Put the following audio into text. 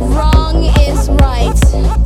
Wrong is right.